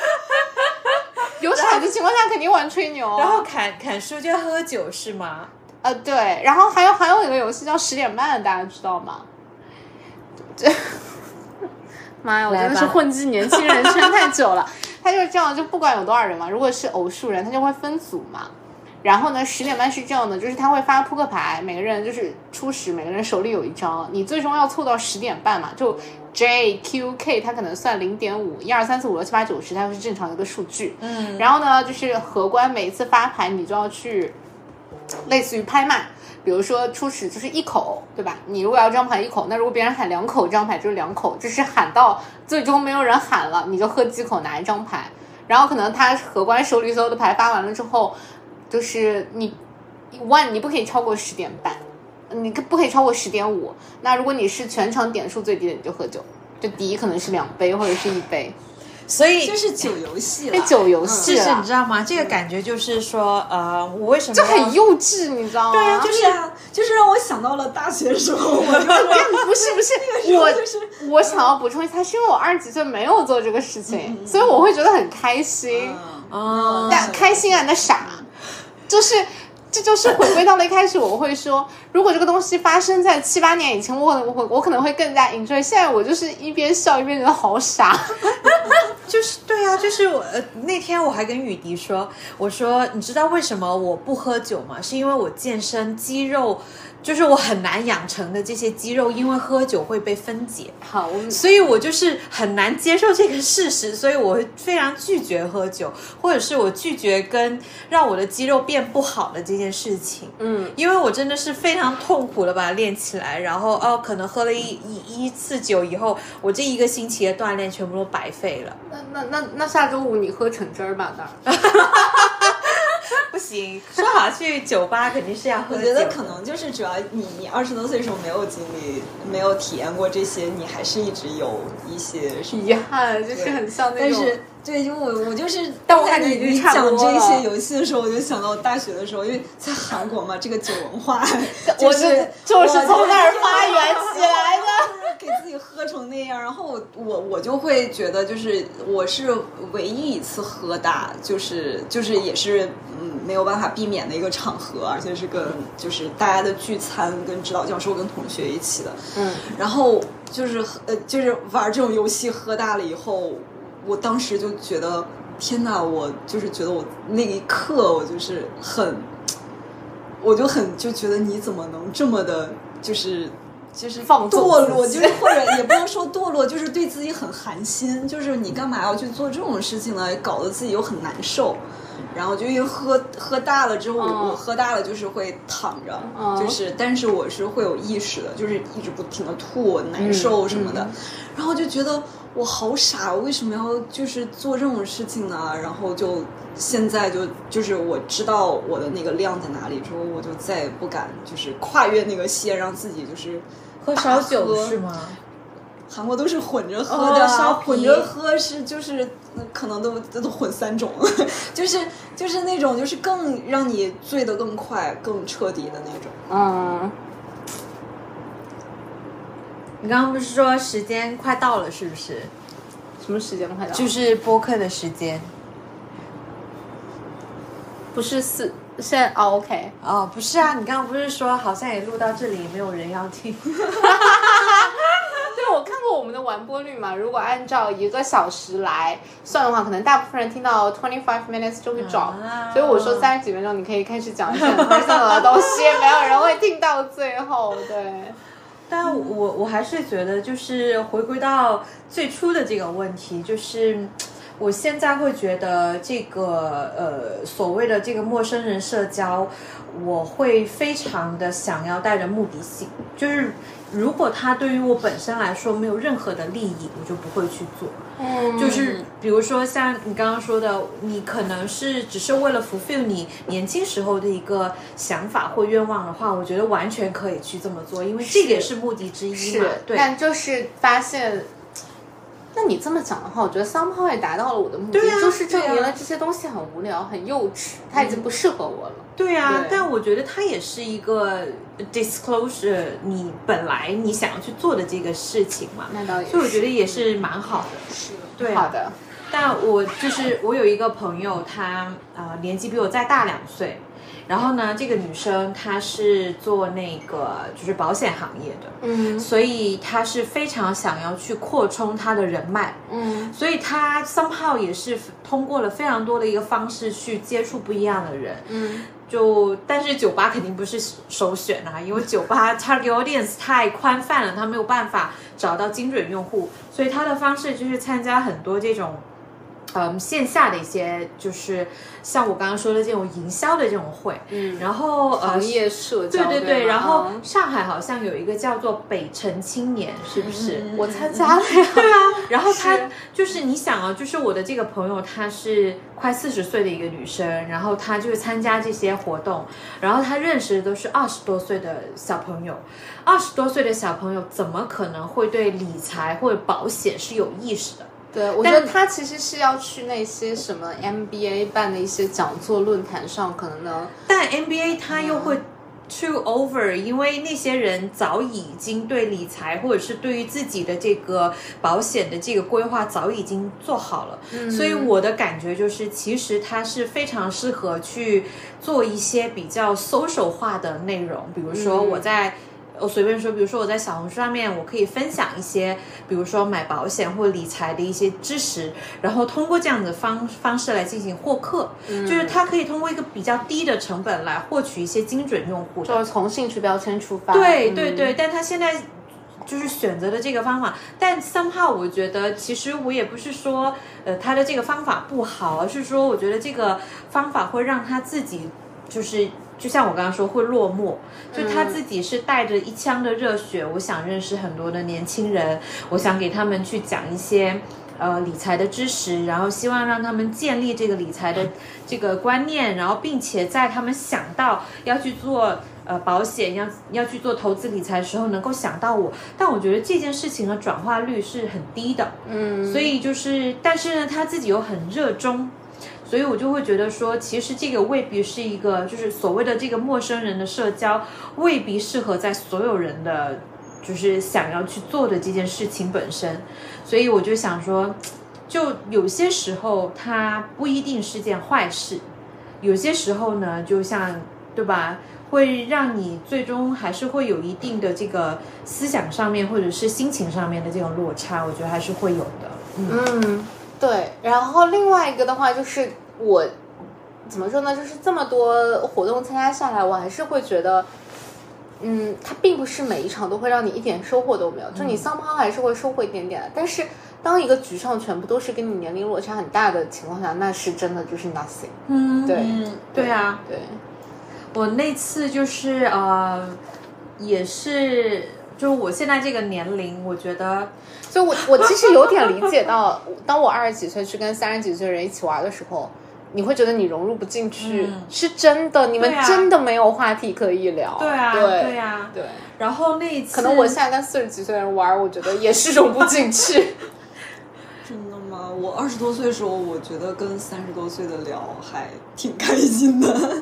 [laughs] 有骰子情况下肯定玩吹牛，然后砍砍输就喝酒是吗？呃，对。然后还有还有一个游戏叫十点半，大家知道吗？这，[laughs] 妈呀！我真的是混迹年轻人圈太久了。他就是这样，就不管有多少人嘛，如果是偶数人，他就会分组嘛。然后呢，十点半是这样的，就是他会发扑克牌，每个人就是初始，每个人手里有一张，你最终要凑到十点半嘛。就 J Q K，他可能算零点五，一二三四五六七八九十，它是正常的一个数据。嗯。然后呢，就是荷官每一次发牌，你就要去类似于拍卖。比如说初始就是一口，对吧？你如果要张牌一口，那如果别人喊两口，这张牌就是两口。就是喊到最终没有人喊了，你就喝几口拿一张牌。然后可能他荷官手里所有的牌发完了之后，就是你 one 你不可以超过十点半，你不可以超过十点五。那如果你是全场点数最低的，你就喝酒，就底可能是两杯或者是一杯。所以就是酒游戏了，酒游戏就是，你知道吗？这个感觉就是说，呃，我为什么就很幼稚，你知道吗？对呀，就是啊，就是让我想到了大学时候，我就不是 [laughs] 不是，[laughs] 我就是我想要补充一下，是因为我二十几岁没有做这个事情，所以我会觉得很开心啊，开心啊，那傻，就是。这就是回归到了一开始，我会说，如果这个东西发生在七八年以前，我我我可能会更加 enjoy。现在我就是一边笑一边觉得好傻，[laughs] 就是对啊，就是我那天我还跟雨迪说，我说你知道为什么我不喝酒吗？是因为我健身肌肉。就是我很难养成的这些肌肉，因为喝酒会被分解。好，所以我就是很难接受这个事实，所以我会非常拒绝喝酒，或者是我拒绝跟让我的肌肉变不好的这件事情。嗯，因为我真的是非常痛苦的把它练起来，然后哦，可能喝了一一一次酒以后，我这一个星期的锻炼全部都白费了。那那那那下周五你喝橙汁儿吧，那。[laughs] 不行，说好去酒吧肯定是要喝。我觉得可能就是主要你你二十多岁的时候没有经历，没有体验过这些，你还是一直有一些遗憾，就是很像那种。对，因为我我就是，但我看你你讲这些游戏的时候，我就想到大学的时候，因为在韩国嘛，这个酒文化，[laughs] 就是就是从那儿发源 [laughs] 起来的，给自己喝成那样，然后我我我就会觉得，就是我是唯一一次喝大，就是就是也是嗯没有办法避免的一个场合，而且是跟就是大家的聚餐，跟指导教授跟同学一起的，嗯，然后就是呃就是玩这种游戏喝大了以后。我当时就觉得，天哪！我就是觉得我那一刻，我就是很，我就很就觉得你怎么能这么的，就是就是放堕落，就是或者也不能说堕落，就是对自己很寒心，就是你干嘛要去做这种事情呢？搞得自己又很难受。然后就因为喝喝大了之后，我喝大了就是会躺着，就是，但是我是会有意识的，就是一直不停的吐、难受什么的，然后就觉得我好傻，我为什么要就是做这种事情呢？然后就现在就就是我知道我的那个量在哪里之后，我就再也不敢就是跨越那个线，让自己就是喝少酒是吗？韩国都是混着喝的，混着喝是就是呃可能都都混三种，[laughs] 就是就是那种就是更让你醉得更快、更彻底的那种。嗯，你刚刚不是说时间快到了，是不是？什么时间快到？就是播客的时间不是四，现在哦 OK，哦，不是啊，你刚刚不是说好像也录到这里，没有人要听？[laughs] 对，我看过我们的完播率嘛，如果按照一个小时来算的话，可能大部分人听到 twenty five minutes 就会 drop，、啊所以我说三十几分钟你可以开始讲一些很 personal 的东西，[laughs] 没有人会听到最后，对。但我我还是觉得，就是回归到最初的这个问题，就是我现在会觉得这个呃所谓的这个陌生人社交，我会非常的想要带着目的性，就是如果他对于我本身来说没有任何的利益，我就不会去做。嗯就是比如说像你刚刚说的，你可能是只是为了 fulfill 你年轻时候的一个想法或愿望的话，我觉得完全可以去这么做，因为这个也是目的之一嘛。，对，但就是发现。那你这么讲的话，我觉得 somehow 也达到了我的目的，就是证明了这些东西很无聊、很幼稚，它已经不适合我了。对啊对，但我觉得它也是一个 disclosure，你本来你想要去做的这个事情嘛，那倒也是，所以我觉得也是蛮好的。是，对啊。好的。但我就是我有一个朋友，他呃年纪比我再大两岁，然后呢，这个女生她是做那个就是保险行业的，嗯。所以她是非常想要去扩充她的人脉，嗯。所以她 somehow 也是通过了非常多的一个方式去接触不一样的人，嗯。就但是酒吧肯定不是首选啊，因为酒吧 target audience 太宽泛了，他没有办法找到精准用户，所以他的方式就是参加很多这种。嗯，线下的一些就是像我刚刚说的这种营销的这种会，嗯，然后呃行业社交对对对，然后嗯上海好像有一个叫做北城青年，是不是？[laughs] 我参加了呀。[laughs] 对啊，然后他就是你想啊，就是我的这个朋友，她是快四十岁的一个女生，然后她就是参加这些活动，然后她认识的都是二十多岁的小朋友，二十多岁的小朋友怎么可能会对理财或者保险是有意识的？对，我觉得他其实是要去那些什么 MBA 办的一些讲座论坛上，可能呢，但 MBA 他又会 too over，因为那些人早已经对理财或者是对于自己的这个保险的这个规划早已经做好了，所以我的感觉就是，其实他是非常适合去做一些比较 social 化的内容，比如说我在。我随便说，比如说我在小红书上面，我可以分享一些，比如说买保险或理财的一些知识，然后通过这样的方方式来进行获客，就是他可以通过一个比较低的成本来获取一些精准用户。就是从兴趣标签出发。嗯对对对，但他现在就是选择的这个方法，但 somehow 我觉得其实我也不是说呃他的这个方法不好，而是说我觉得这个方法会让他自己就是。就像我刚刚说，会落寞，就他自己是带着一腔的热血，我想认识很多的年轻人，我想给他们去讲一些呃理财的知识，然后希望让他们建立这个理财的 [laughs] 这个观念，然后并且在他们想到要去做呃保险，要要去做投资理财的时候，能够想到我。但我觉得这件事情的转化率是很低的，嗯，所以就是，但是呢，他自己又很热衷。所以我就会觉得说，其实这个未必是一个，就是所谓的这个陌生人的社交，未必适合在所有人的，就是想要去做的这件事情本身。所以我就想说，就有些时候它不一定是件坏事，有些时候呢，就像对吧，会让你最终还是会有一定的这个思想上面或者是心情上面的这种落差，我觉得还是会有的。嗯，对。然后另外一个的话，就是我怎么说呢？就是这么多活动参加下来，我还是会觉得，嗯，它并不是每一场都会让你一点收获都没有，就你 somehow 还是会收获一点点的。但是当一个局上全部都是跟你年龄落差很大的情况下，那是真的就是 nothing。嗯，对，嗯，对啊，对，我那次就是呃，也是，就是我现在这个年龄，我觉得所以我我其实有点理解到，当我二十几岁去跟三十几岁的人一起玩的时候，你会觉得你融入不进去，嗯是真的，你们真的没有话题可以聊。对啊，对呀啊。对然后那一次，可能我现在跟四十几岁的人玩，我觉得也是融不进去。[laughs] 真的吗？我二十多岁的时候，我觉得跟三十多岁的聊还挺开心的。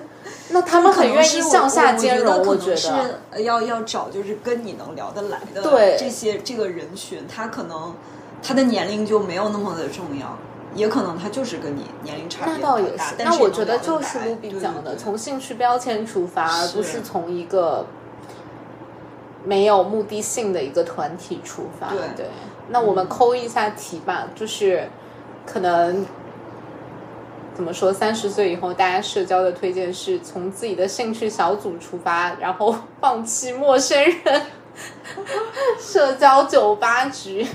那他们很愿意向下兼容，我我觉是得。要要找就是跟你能聊得来的对这些这个人群，他可能他的年龄就没有那么的重要，也可能他就是跟你年龄差别那倒也是，，那我觉得就是来 Ruby 讲的，对对从兴趣标签出发，而不是是从一个没有目的性的一个团体出发。对那我们抠一下题吧，就是可能怎么说，三十岁以后，大家社交的推荐是从自己的兴趣小组出发，然后 [laughs] 放弃陌生人，[laughs] 社交酒吧局。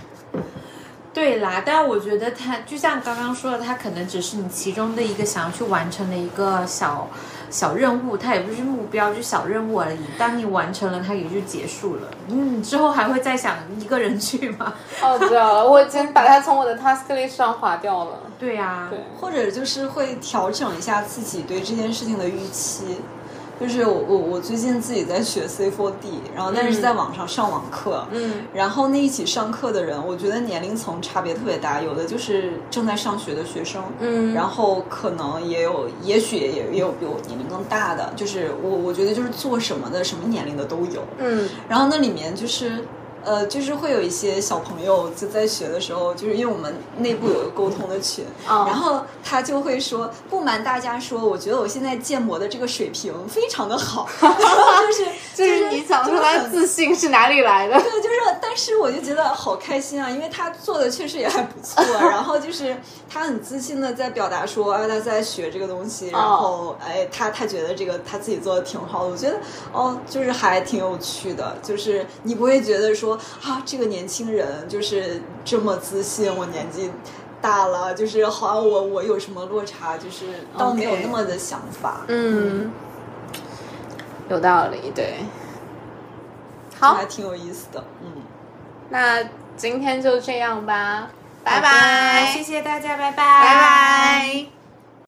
对啦，但我觉得他就像刚刚说的，他可能只是你其中的一个想要去完成的一个小小任务，他也不是目标，就小任务而已。当你完成了，它也就结束了。嗯，之后还会再想一个人去吗？[laughs] 哦，知道了，我已经把它从我的 task list 上划掉了。对呀、对，或者就是会调整一下自己对这件事情的预期。就是我我我最近自己在学 C4D，然后但是在网上上网课，嗯，然后那一起上课的人，我觉得年龄层差别特别大，有的就是正在上学的学生，嗯。然后可能也有，也许也也有比我年龄更大的，就是我我觉得就是做什么的什么年龄的都有，嗯。然后那里面就是。呃，就是会有一些小朋友就在学的时候，就是因为我们内部有个沟通的群，哦然后他就会说，不瞒大家说，我觉得我现在建模的这个水平非常的好 [laughs] [laughs] 就是就是你讲出来自信是哪里来的？对，就是，但是我就觉得好开心啊，因为他做的确实也还不错，然后就是他很自信的在表达说，啊，他在学这个东西，然后哎，他他觉得这个他自己做的挺好的，我觉得哦，就是还挺有趣的，就是你不会觉得说啊，这个年轻人就是这么自信，我年纪。大了，就是好像我我有什么落差，就是倒没有那么的想法。嗯，有道理，对。好还，挺有意思的。嗯，那今天就这样吧，拜拜，谢谢大家，拜拜，拜拜。